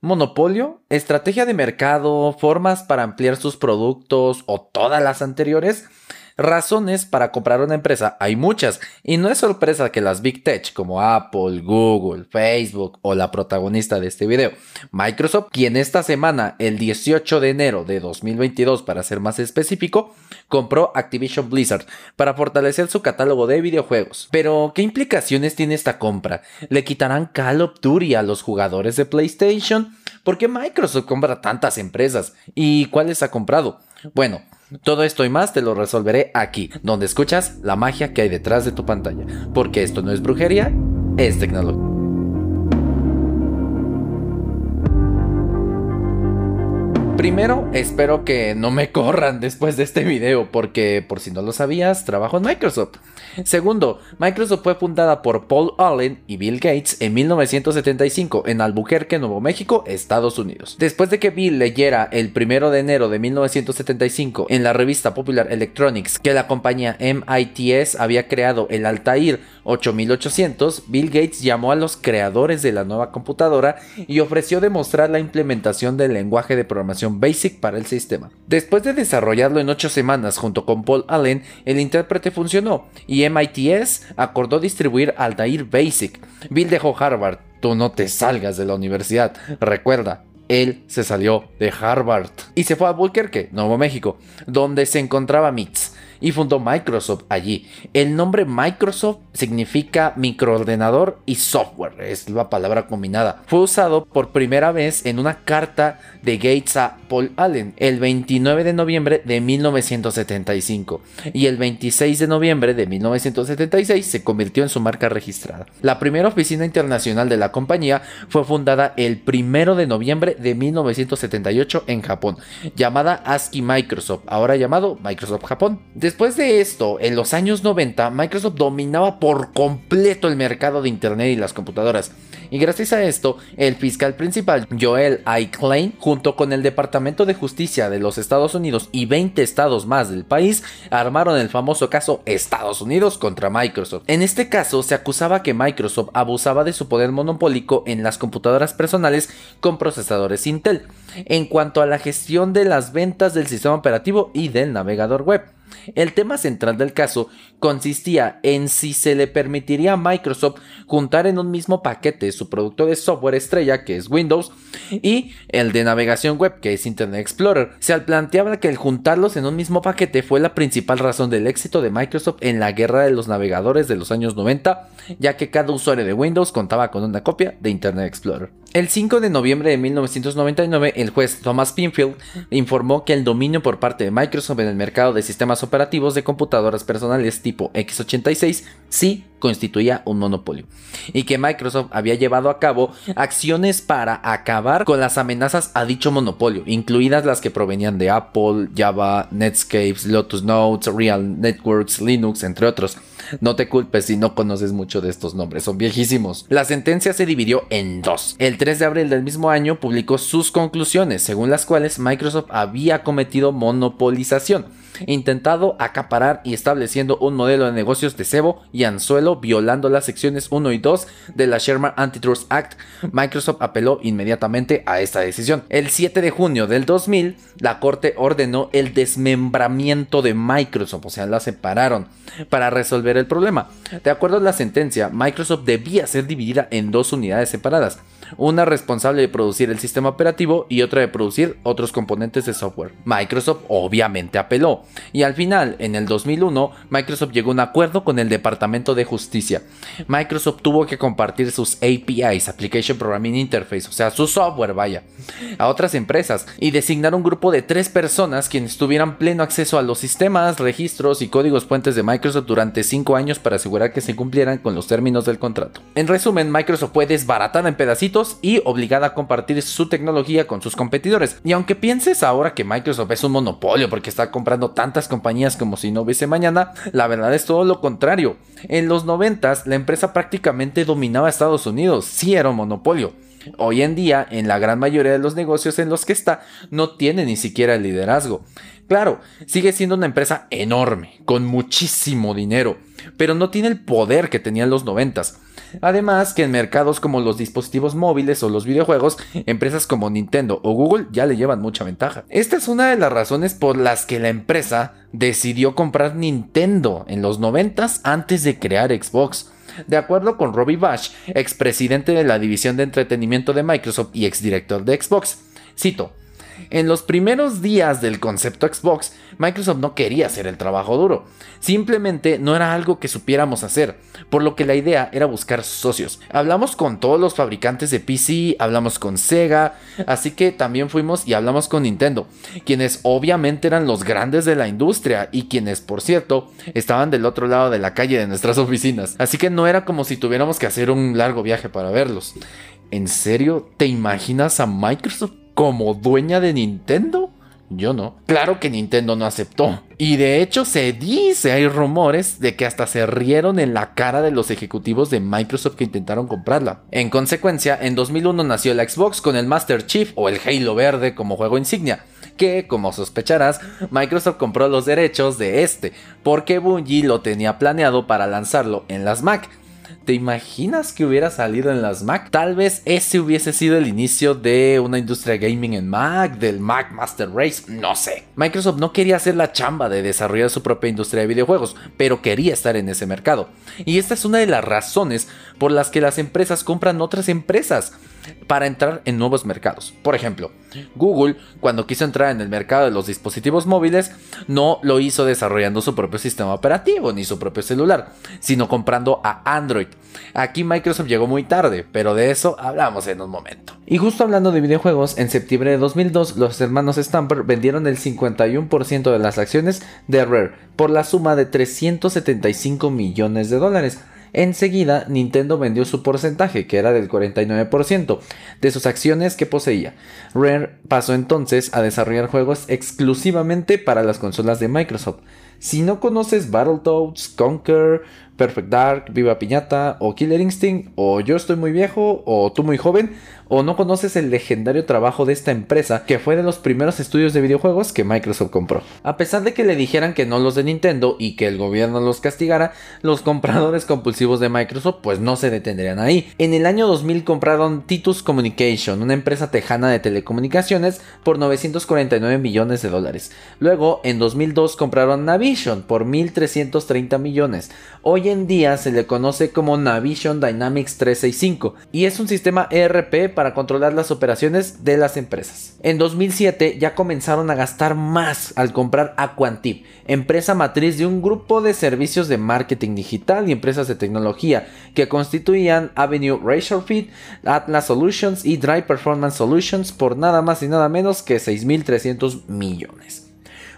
Monopolio, estrategia de mercado, formas para ampliar sus productos o todas las anteriores. Razones para comprar una empresa hay muchas y no es sorpresa que las Big Tech como Apple, Google, Facebook o la protagonista de este video, Microsoft, quien esta semana, el 18 de enero de 2022 para ser más específico, compró Activision Blizzard para fortalecer su catálogo de videojuegos. Pero, ¿qué implicaciones tiene esta compra? ¿Le quitarán Call of Duty a los jugadores de PlayStation? ¿Por qué Microsoft compra tantas empresas? ¿Y cuáles ha comprado? Bueno, todo esto y más te lo resolveré aquí, donde escuchas la magia que hay detrás de tu pantalla, porque esto no es brujería, es tecnología. Primero, espero que no me corran después de este video, porque por si no lo sabías, trabajo en Microsoft. Segundo, Microsoft fue fundada por Paul Allen y Bill Gates en 1975 en Albuquerque, Nuevo México, Estados Unidos. Después de que Bill leyera el 1 de enero de 1975 en la revista Popular Electronics que la compañía MITS había creado el Altair 8800, Bill Gates llamó a los creadores de la nueva computadora y ofreció demostrar la implementación del lenguaje de programación Basic para el sistema. Después de desarrollarlo en 8 semanas junto con Paul Allen, el intérprete funcionó y MITS acordó distribuir Altair Basic. Bill dejó Harvard, tú no te salgas de la universidad, recuerda, él se salió de Harvard y se fue a Albuquerque, Nuevo México, donde se encontraba MITS y fundó Microsoft allí. El nombre Microsoft significa microordenador y software, es la palabra combinada. Fue usado por primera vez en una carta de Gates a Paul Allen el 29 de noviembre de 1975 y el 26 de noviembre de 1976 se convirtió en su marca registrada. La primera oficina internacional de la compañía fue fundada el 1 de noviembre de 1978 en Japón, llamada ASCII Microsoft, ahora llamado Microsoft Japón. Después de esto, en los años 90, Microsoft dominaba por completo el mercado de Internet y las computadoras. Y gracias a esto, el fiscal principal, Joel I. Klein, junto con el Departamento de Justicia de los Estados Unidos y 20 estados más del país, armaron el famoso caso Estados Unidos contra Microsoft. En este caso, se acusaba que Microsoft abusaba de su poder monopólico en las computadoras personales con procesadores Intel, en cuanto a la gestión de las ventas del sistema operativo y del navegador web. El tema central del caso consistía en si se le permitiría a Microsoft juntar en un mismo paquete su producto de software estrella, que es Windows, y el de navegación web, que es Internet Explorer. Se planteaba que el juntarlos en un mismo paquete fue la principal razón del éxito de Microsoft en la guerra de los navegadores de los años 90, ya que cada usuario de Windows contaba con una copia de Internet Explorer. El 5 de noviembre de 1999, el juez Thomas Pinfield informó que el dominio por parte de Microsoft en el mercado de sistemas operativos de computadoras personales tipo x86 sí constituía un monopolio y que Microsoft había llevado a cabo acciones para acabar con las amenazas a dicho monopolio, incluidas las que provenían de Apple, Java, Netscape, Lotus Notes, Real Networks, Linux, entre otros. No te culpes si no conoces mucho de estos nombres, son viejísimos. La sentencia se dividió en dos. El 3 de abril del mismo año publicó sus conclusiones, según las cuales Microsoft había cometido monopolización intentado acaparar y estableciendo un modelo de negocios de cebo y anzuelo violando las secciones 1 y 2 de la Sherman Antitrust Act, Microsoft apeló inmediatamente a esta decisión. El 7 de junio del 2000, la corte ordenó el desmembramiento de Microsoft, o sea, la separaron para resolver el problema. De acuerdo a la sentencia, Microsoft debía ser dividida en dos unidades separadas una responsable de producir el sistema operativo y otra de producir otros componentes de software. Microsoft obviamente apeló y al final, en el 2001, Microsoft llegó a un acuerdo con el Departamento de Justicia. Microsoft tuvo que compartir sus APIs, Application Programming Interface, o sea, su software, vaya, a otras empresas y designar un grupo de tres personas quienes tuvieran pleno acceso a los sistemas, registros y códigos fuentes de Microsoft durante cinco años para asegurar que se cumplieran con los términos del contrato. En resumen, Microsoft fue desbaratada en pedacitos y obligada a compartir su tecnología con sus competidores. Y aunque pienses ahora que Microsoft es un monopolio porque está comprando tantas compañías como si no hubiese mañana, la verdad es todo lo contrario. En los 90 la empresa prácticamente dominaba Estados Unidos, sí era un monopolio. Hoy en día, en la gran mayoría de los negocios en los que está, no tiene ni siquiera el liderazgo. Claro, sigue siendo una empresa enorme, con muchísimo dinero, pero no tiene el poder que tenía en los noventas. Además que en mercados como los dispositivos móviles o los videojuegos, empresas como Nintendo o Google ya le llevan mucha ventaja. Esta es una de las razones por las que la empresa decidió comprar Nintendo en los 90 antes de crear Xbox. De acuerdo con Robbie Bash, expresidente de la división de entretenimiento de Microsoft y exdirector de Xbox, cito, en los primeros días del concepto Xbox, Microsoft no quería hacer el trabajo duro. Simplemente no era algo que supiéramos hacer, por lo que la idea era buscar socios. Hablamos con todos los fabricantes de PC, hablamos con Sega, así que también fuimos y hablamos con Nintendo, quienes obviamente eran los grandes de la industria y quienes, por cierto, estaban del otro lado de la calle de nuestras oficinas. Así que no era como si tuviéramos que hacer un largo viaje para verlos. ¿En serio te imaginas a Microsoft como dueña de Nintendo? Yo no. Claro que Nintendo no aceptó. Y de hecho se dice, hay rumores de que hasta se rieron en la cara de los ejecutivos de Microsoft que intentaron comprarla. En consecuencia, en 2001 nació la Xbox con el Master Chief o el Halo verde como juego insignia. Que, como sospecharás, Microsoft compró los derechos de este, porque Bungie lo tenía planeado para lanzarlo en las Mac. ¿Te imaginas que hubiera salido en las Mac? Tal vez ese hubiese sido el inicio de una industria gaming en Mac, del Mac Master Race, no sé. Microsoft no quería hacer la chamba de desarrollar su propia industria de videojuegos, pero quería estar en ese mercado. Y esta es una de las razones por las que las empresas compran otras empresas para entrar en nuevos mercados. Por ejemplo, Google, cuando quiso entrar en el mercado de los dispositivos móviles, no lo hizo desarrollando su propio sistema operativo ni su propio celular, sino comprando a Android. Aquí Microsoft llegó muy tarde, pero de eso hablamos en un momento. Y justo hablando de videojuegos, en septiembre de 2002 los hermanos Stamper vendieron el 51% de las acciones de Rare por la suma de 375 millones de dólares. Enseguida, Nintendo vendió su porcentaje, que era del 49%, de sus acciones que poseía. Rare pasó entonces a desarrollar juegos exclusivamente para las consolas de Microsoft. Si no conoces Battletoads, Conquer, Perfect Dark, Viva Piñata o Killer Instinct, o Yo estoy muy viejo, o tú muy joven, o no conoces el legendario trabajo de esta empresa que fue de los primeros estudios de videojuegos que Microsoft compró. A pesar de que le dijeran que no los de Nintendo y que el gobierno los castigara, los compradores compulsivos de Microsoft pues no se detendrían ahí. En el año 2000 compraron Titus Communication, una empresa tejana de telecomunicaciones, por 949 millones de dólares. Luego, en 2002 compraron Navision por 1.330 millones. Hoy en día se le conoce como Navision Dynamics 365 y es un sistema ERP para controlar las operaciones de las empresas. En 2007 ya comenzaron a gastar más al comprar Aquantip, empresa matriz de un grupo de servicios de marketing digital y empresas de tecnología que constituían Avenue Razorfit, Atlas Solutions y Dry Performance Solutions por nada más y nada menos que 6.300 millones.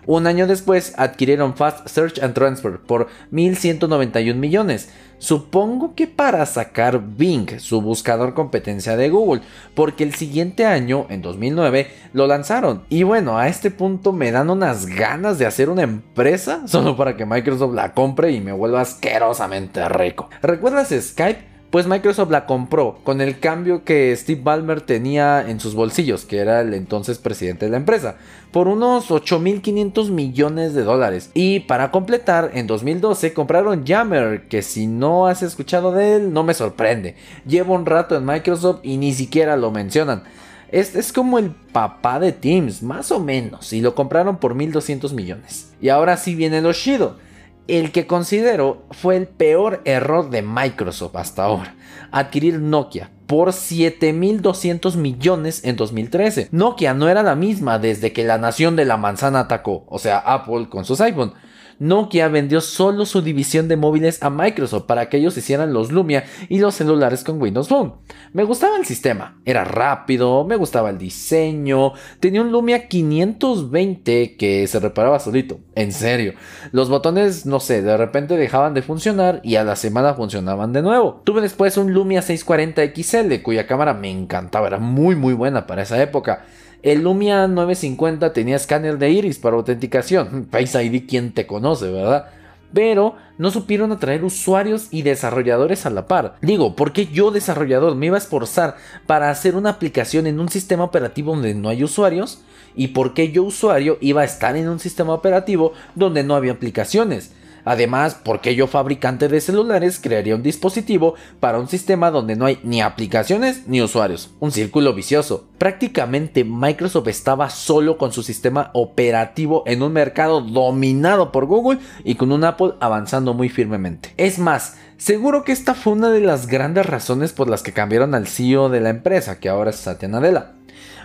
Un año después adquirieron Fast Search and Transfer por 1.191 millones. Supongo que para sacar Bing, su buscador competencia de Google, porque el siguiente año, en 2009, lo lanzaron. Y bueno, a este punto me dan unas ganas de hacer una empresa solo para que Microsoft la compre y me vuelva asquerosamente rico. ¿Recuerdas Skype? Pues Microsoft la compró con el cambio que Steve Ballmer tenía en sus bolsillos, que era el entonces presidente de la empresa, por unos 8.500 millones de dólares. Y para completar, en 2012 compraron Yammer, que si no has escuchado de él, no me sorprende. Lleva un rato en Microsoft y ni siquiera lo mencionan. Este es como el papá de Teams, más o menos, y lo compraron por 1.200 millones. Y ahora sí viene lo chido el que considero fue el peor error de Microsoft hasta ahora, adquirir Nokia por 7.200 millones en 2013. Nokia no era la misma desde que la nación de la manzana atacó, o sea, Apple con sus iPhone. Nokia vendió solo su división de móviles a Microsoft para que ellos hicieran los Lumia y los celulares con Windows Phone. Me gustaba el sistema, era rápido, me gustaba el diseño, tenía un Lumia 520 que se reparaba solito, en serio. Los botones, no sé, de repente dejaban de funcionar y a la semana funcionaban de nuevo. Tuve después un Lumia 640 XL cuya cámara me encantaba, era muy muy buena para esa época. El Lumia 950 tenía escáner de iris para autenticación. Face ID, quien te conoce, ¿verdad? Pero no supieron atraer usuarios y desarrolladores a la par. Digo, ¿por qué yo desarrollador me iba a esforzar para hacer una aplicación en un sistema operativo donde no hay usuarios? ¿Y por qué yo usuario iba a estar en un sistema operativo donde no había aplicaciones? Además, ¿por qué yo fabricante de celulares crearía un dispositivo para un sistema donde no hay ni aplicaciones ni usuarios? Un círculo vicioso. Prácticamente Microsoft estaba solo con su sistema operativo en un mercado dominado por Google y con un Apple avanzando muy firmemente. Es más, seguro que esta fue una de las grandes razones por las que cambiaron al CEO de la empresa, que ahora es Satya Nadella.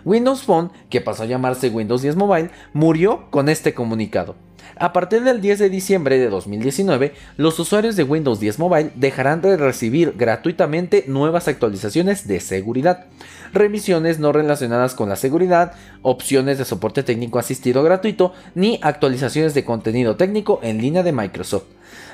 Windows Phone, que pasó a llamarse Windows 10 Mobile, murió con este comunicado. A partir del 10 de diciembre de 2019, los usuarios de Windows 10 Mobile dejarán de recibir gratuitamente nuevas actualizaciones de seguridad, revisiones no relacionadas con la seguridad, opciones de soporte técnico asistido gratuito, ni actualizaciones de contenido técnico en línea de Microsoft.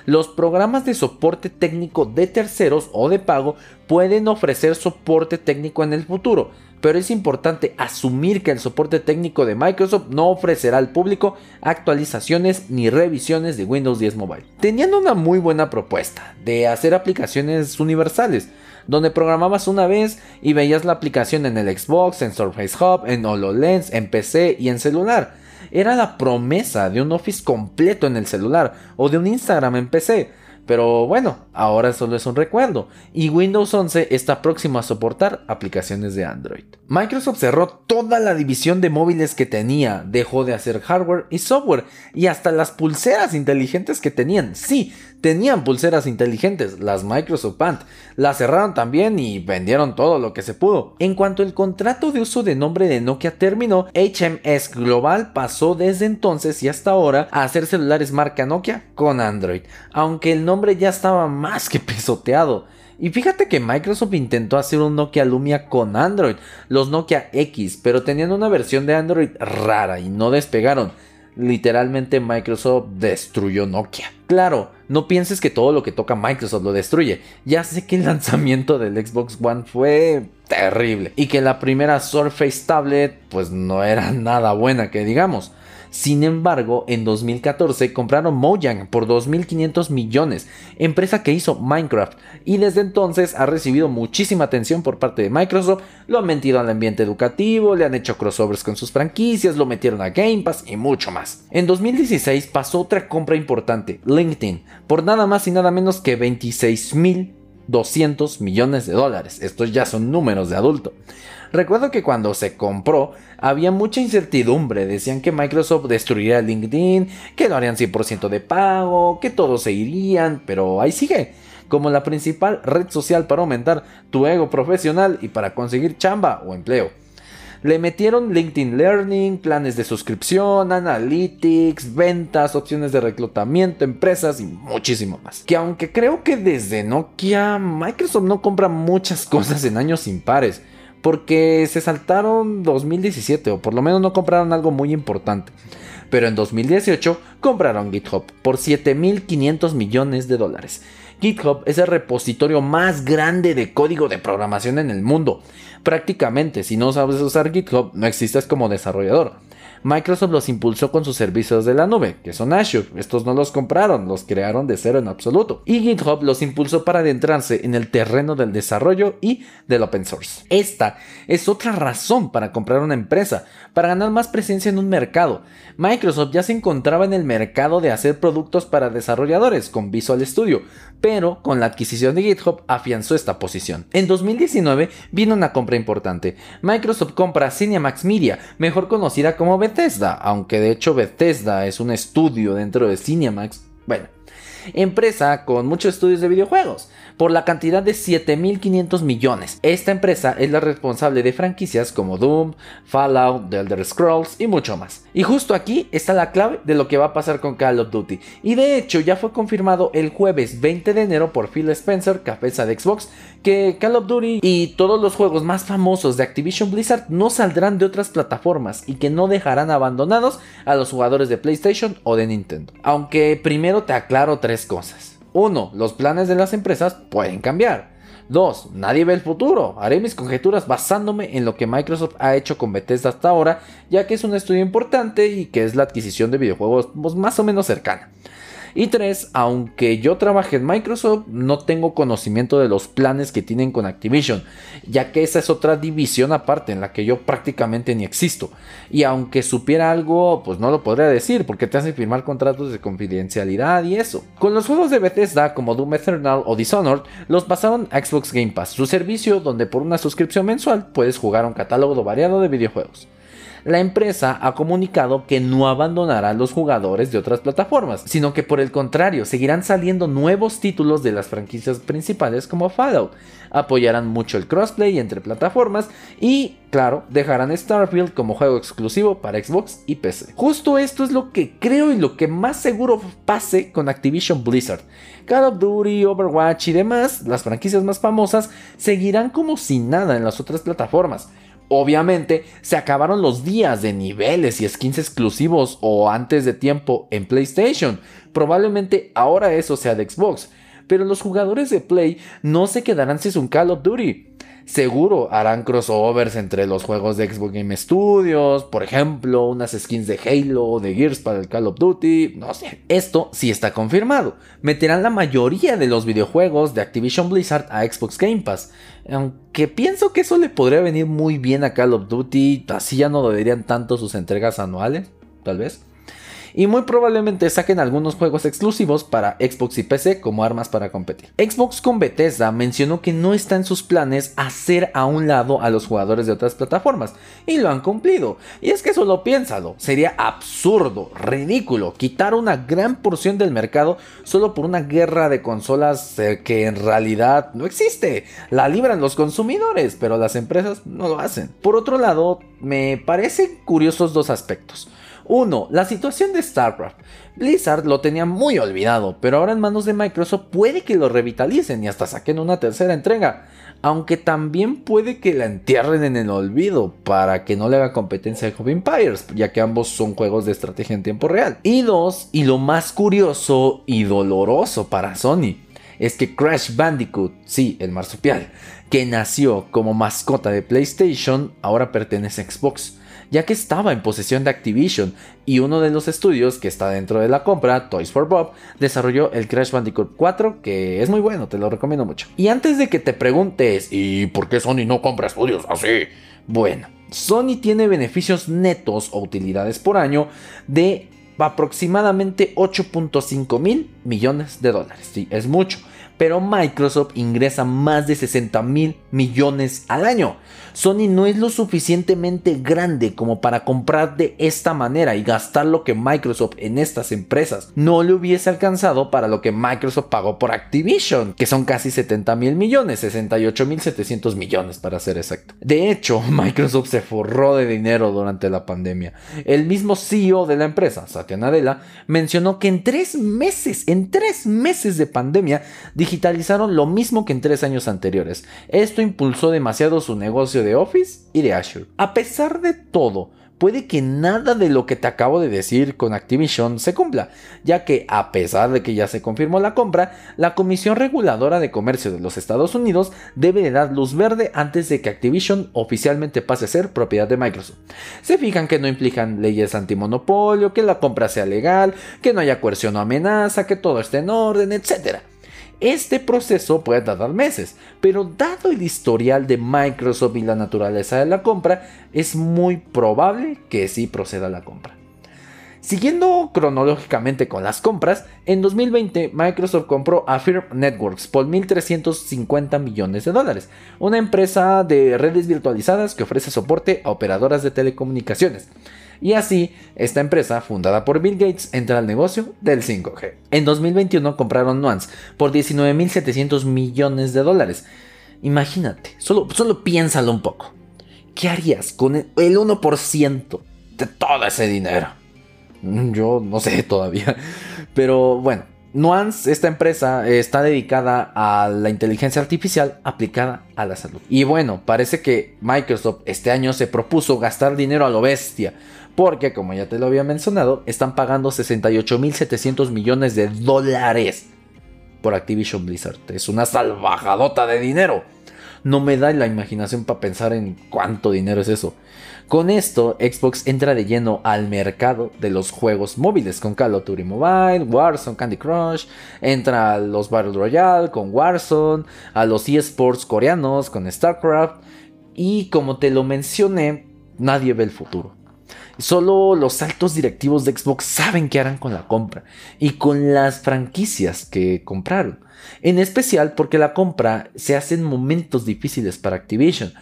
Los programas de soporte técnico de terceros o de pago pueden ofrecer soporte técnico en el futuro, pero es importante asumir que el soporte técnico de Microsoft no ofrecerá al público actualizaciones ni revisiones de Windows 10 Mobile. Tenían una muy buena propuesta de hacer aplicaciones universales, donde programabas una vez y veías la aplicación en el Xbox, en Surface Hub, en HoloLens, en PC y en celular. Era la promesa de un Office completo en el celular o de un Instagram en PC pero bueno, ahora solo es un recuerdo y Windows 11 está próximo a soportar aplicaciones de Android. Microsoft cerró toda la división de móviles que tenía, dejó de hacer hardware y software y hasta las pulseras inteligentes que tenían. Sí, tenían pulseras inteligentes, las Microsoft Band. Las cerraron también y vendieron todo lo que se pudo. En cuanto el contrato de uso de nombre de Nokia terminó, HMS Global pasó desde entonces y hasta ahora a hacer celulares marca Nokia con Android, aunque el nombre ya estaba más que pisoteado. Y fíjate que Microsoft intentó hacer un Nokia Lumia con Android, los Nokia X, pero tenían una versión de Android rara y no despegaron literalmente Microsoft destruyó Nokia. Claro, no pienses que todo lo que toca Microsoft lo destruye. Ya sé que el lanzamiento del Xbox One fue terrible y que la primera Surface Tablet pues no era nada buena que digamos. Sin embargo, en 2014 compraron Mojang por 2.500 millones, empresa que hizo Minecraft, y desde entonces ha recibido muchísima atención por parte de Microsoft, lo han metido al ambiente educativo, le han hecho crossovers con sus franquicias, lo metieron a Game Pass y mucho más. En 2016 pasó otra compra importante, LinkedIn, por nada más y nada menos que 26.200 millones de dólares. Estos ya son números de adulto. Recuerdo que cuando se compró había mucha incertidumbre, decían que Microsoft destruiría LinkedIn, que lo harían 100% de pago, que todos se irían, pero ahí sigue, como la principal red social para aumentar tu ego profesional y para conseguir chamba o empleo. Le metieron LinkedIn Learning, planes de suscripción, analytics, ventas, opciones de reclutamiento, empresas y muchísimo más. Que aunque creo que desde Nokia, Microsoft no compra muchas cosas en años impares porque se saltaron 2017 o por lo menos no compraron algo muy importante. Pero en 2018 compraron GitHub por 7.500 millones de dólares. GitHub es el repositorio más grande de código de programación en el mundo. Prácticamente, si no sabes usar GitHub, no existes como desarrollador. Microsoft los impulsó con sus servicios de la nube, que son Azure. Estos no los compraron, los crearon de cero en absoluto. Y GitHub los impulsó para adentrarse en el terreno del desarrollo y del open source. Esta es otra razón para comprar una empresa, para ganar más presencia en un mercado. Microsoft ya se encontraba en el mercado de hacer productos para desarrolladores con Visual Studio, pero con la adquisición de GitHub afianzó esta posición. En 2019 vino una compra importante. Microsoft compra Cinemax Media, mejor conocida como Bethesda, aunque de hecho Bethesda es un estudio dentro de Cinemax. Bueno, empresa con muchos estudios de videojuegos, por la cantidad de 7.500 millones. Esta empresa es la responsable de franquicias como Doom, Fallout, The Elder Scrolls y mucho más. Y justo aquí está la clave de lo que va a pasar con Call of Duty. Y de hecho ya fue confirmado el jueves 20 de enero por Phil Spencer, cabeza de Xbox, que Call of Duty y todos los juegos más famosos de Activision Blizzard no saldrán de otras plataformas y que no dejarán abandonados a los jugadores de PlayStation o de Nintendo. Aunque primero te aclaro tres cosas. 1. Los planes de las empresas pueden cambiar. 2. Nadie ve el futuro. Haré mis conjeturas basándome en lo que Microsoft ha hecho con Bethesda hasta ahora, ya que es un estudio importante y que es la adquisición de videojuegos más o menos cercana. Y tres, aunque yo trabaje en Microsoft, no tengo conocimiento de los planes que tienen con Activision, ya que esa es otra división aparte en la que yo prácticamente ni existo. Y aunque supiera algo, pues no lo podría decir, porque te hacen firmar contratos de confidencialidad y eso. Con los juegos de Bethesda como Doom Eternal o Dishonored, los pasaron a Xbox Game Pass, su servicio donde por una suscripción mensual puedes jugar un catálogo variado de videojuegos la empresa ha comunicado que no abandonará a los jugadores de otras plataformas, sino que por el contrario, seguirán saliendo nuevos títulos de las franquicias principales como Fallout, apoyarán mucho el crossplay entre plataformas y, claro, dejarán Starfield como juego exclusivo para Xbox y PC. Justo esto es lo que creo y lo que más seguro pase con Activision Blizzard. Call of Duty, Overwatch y demás, las franquicias más famosas, seguirán como si nada en las otras plataformas Obviamente, se acabaron los días de niveles y skins exclusivos o antes de tiempo en PlayStation. Probablemente ahora eso sea de Xbox. Pero los jugadores de Play no se quedarán sin un Call of Duty. Seguro harán crossovers entre los juegos de Xbox Game Studios, por ejemplo, unas skins de Halo o de Gears para el Call of Duty, no sé. Esto sí está confirmado. Meterán la mayoría de los videojuegos de Activision Blizzard a Xbox Game Pass. Aunque pienso que eso le podría venir muy bien a Call of Duty, así ya no deberían tanto sus entregas anuales, tal vez y muy probablemente saquen algunos juegos exclusivos para Xbox y PC como armas para competir. Xbox con Bethesda mencionó que no está en sus planes hacer a un lado a los jugadores de otras plataformas y lo han cumplido. Y es que solo piénsalo, sería absurdo, ridículo quitar una gran porción del mercado solo por una guerra de consolas eh, que en realidad no existe. La libran los consumidores, pero las empresas no lo hacen. Por otro lado, me parecen curiosos dos aspectos. 1. La situación de StarCraft. Blizzard lo tenía muy olvidado, pero ahora en manos de Microsoft puede que lo revitalicen y hasta saquen una tercera entrega. Aunque también puede que la entierren en el olvido para que no le haga competencia a Hobby Empires, ya que ambos son juegos de estrategia en tiempo real. Y dos, y lo más curioso y doloroso para Sony, es que Crash Bandicoot, sí, el marsupial, que nació como mascota de PlayStation, ahora pertenece a Xbox ya que estaba en posesión de Activision y uno de los estudios que está dentro de la compra, Toys for Bob, desarrolló el Crash Bandicoot 4, que es muy bueno, te lo recomiendo mucho. Y antes de que te preguntes, ¿y por qué Sony no compra estudios así? Bueno, Sony tiene beneficios netos o utilidades por año de aproximadamente 8.5 mil millones de dólares. Sí, es mucho pero Microsoft ingresa más de 60 mil millones al año. Sony no es lo suficientemente grande como para comprar de esta manera y gastar lo que Microsoft en estas empresas no le hubiese alcanzado para lo que Microsoft pagó por Activision, que son casi 70 mil millones, 68 mil 700 millones para ser exacto. De hecho, Microsoft se forró de dinero durante la pandemia. El mismo CEO de la empresa, Satya Nadella, mencionó que en tres meses, en tres meses de pandemia, digitalizaron lo mismo que en tres años anteriores. Esto impulsó demasiado su negocio de Office y de Azure. A pesar de todo, puede que nada de lo que te acabo de decir con Activision se cumpla, ya que a pesar de que ya se confirmó la compra, la Comisión Reguladora de Comercio de los Estados Unidos debe de dar luz verde antes de que Activision oficialmente pase a ser propiedad de Microsoft. Se fijan que no implican leyes antimonopolio, que la compra sea legal, que no haya coerción o amenaza, que todo esté en orden, etc. Este proceso puede tardar meses, pero dado el historial de Microsoft y la naturaleza de la compra, es muy probable que sí proceda la compra. Siguiendo cronológicamente con las compras, en 2020 Microsoft compró a Firm Networks por 1.350 millones de dólares, una empresa de redes virtualizadas que ofrece soporte a operadoras de telecomunicaciones. Y así, esta empresa, fundada por Bill Gates, entra al negocio del 5G. En 2021 compraron Nuance por 19.700 millones de dólares. Imagínate, solo, solo piénsalo un poco. ¿Qué harías con el 1% de todo ese dinero? Mm, yo no sé todavía. Pero bueno, Nuance, esta empresa, está dedicada a la inteligencia artificial aplicada a la salud. Y bueno, parece que Microsoft este año se propuso gastar dinero a lo bestia porque, como ya te lo había mencionado, están pagando 68.700 millones de dólares por Activision Blizzard. Es una salvajadota de dinero. No me da la imaginación para pensar en cuánto dinero es eso. Con esto, Xbox entra de lleno al mercado de los juegos móviles con Call of Duty Mobile, Warzone, Candy Crush, entra a los Battle Royale con Warzone, a los eSports coreanos con StarCraft y como te lo mencioné, nadie ve el futuro. Solo los altos directivos de Xbox saben qué harán con la compra y con las franquicias que compraron. En especial porque la compra se hace en momentos difíciles para Activision.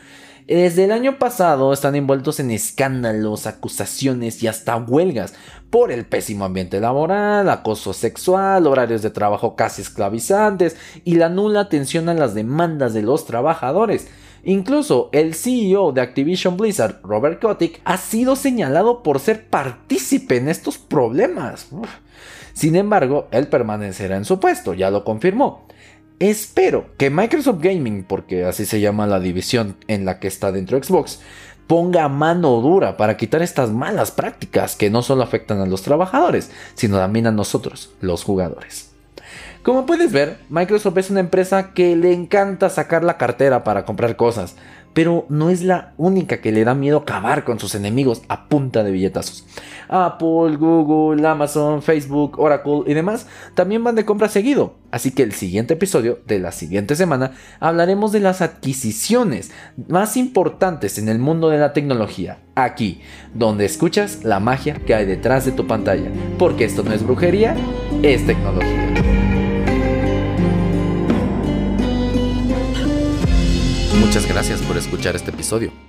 Desde el año pasado están envueltos en escándalos, acusaciones y hasta huelgas por el pésimo ambiente laboral, acoso sexual, horarios de trabajo casi esclavizantes y la nula atención a las demandas de los trabajadores. Incluso el CEO de Activision Blizzard, Robert Kotick, ha sido señalado por ser partícipe en estos problemas. Sin embargo, él permanecerá en su puesto, ya lo confirmó. Espero que Microsoft Gaming, porque así se llama la división en la que está dentro Xbox, ponga mano dura para quitar estas malas prácticas que no solo afectan a los trabajadores, sino también a nosotros, los jugadores. Como puedes ver, Microsoft es una empresa que le encanta sacar la cartera para comprar cosas, pero no es la única que le da miedo acabar con sus enemigos a punta de billetazos. Apple, Google, Amazon, Facebook, Oracle y demás también van de compra seguido. Así que el siguiente episodio de la siguiente semana hablaremos de las adquisiciones más importantes en el mundo de la tecnología. Aquí, donde escuchas la magia que hay detrás de tu pantalla. Porque esto no es brujería, es tecnología. Muchas gracias por escuchar este episodio.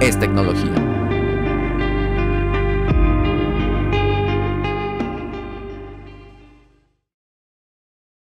es tecnología.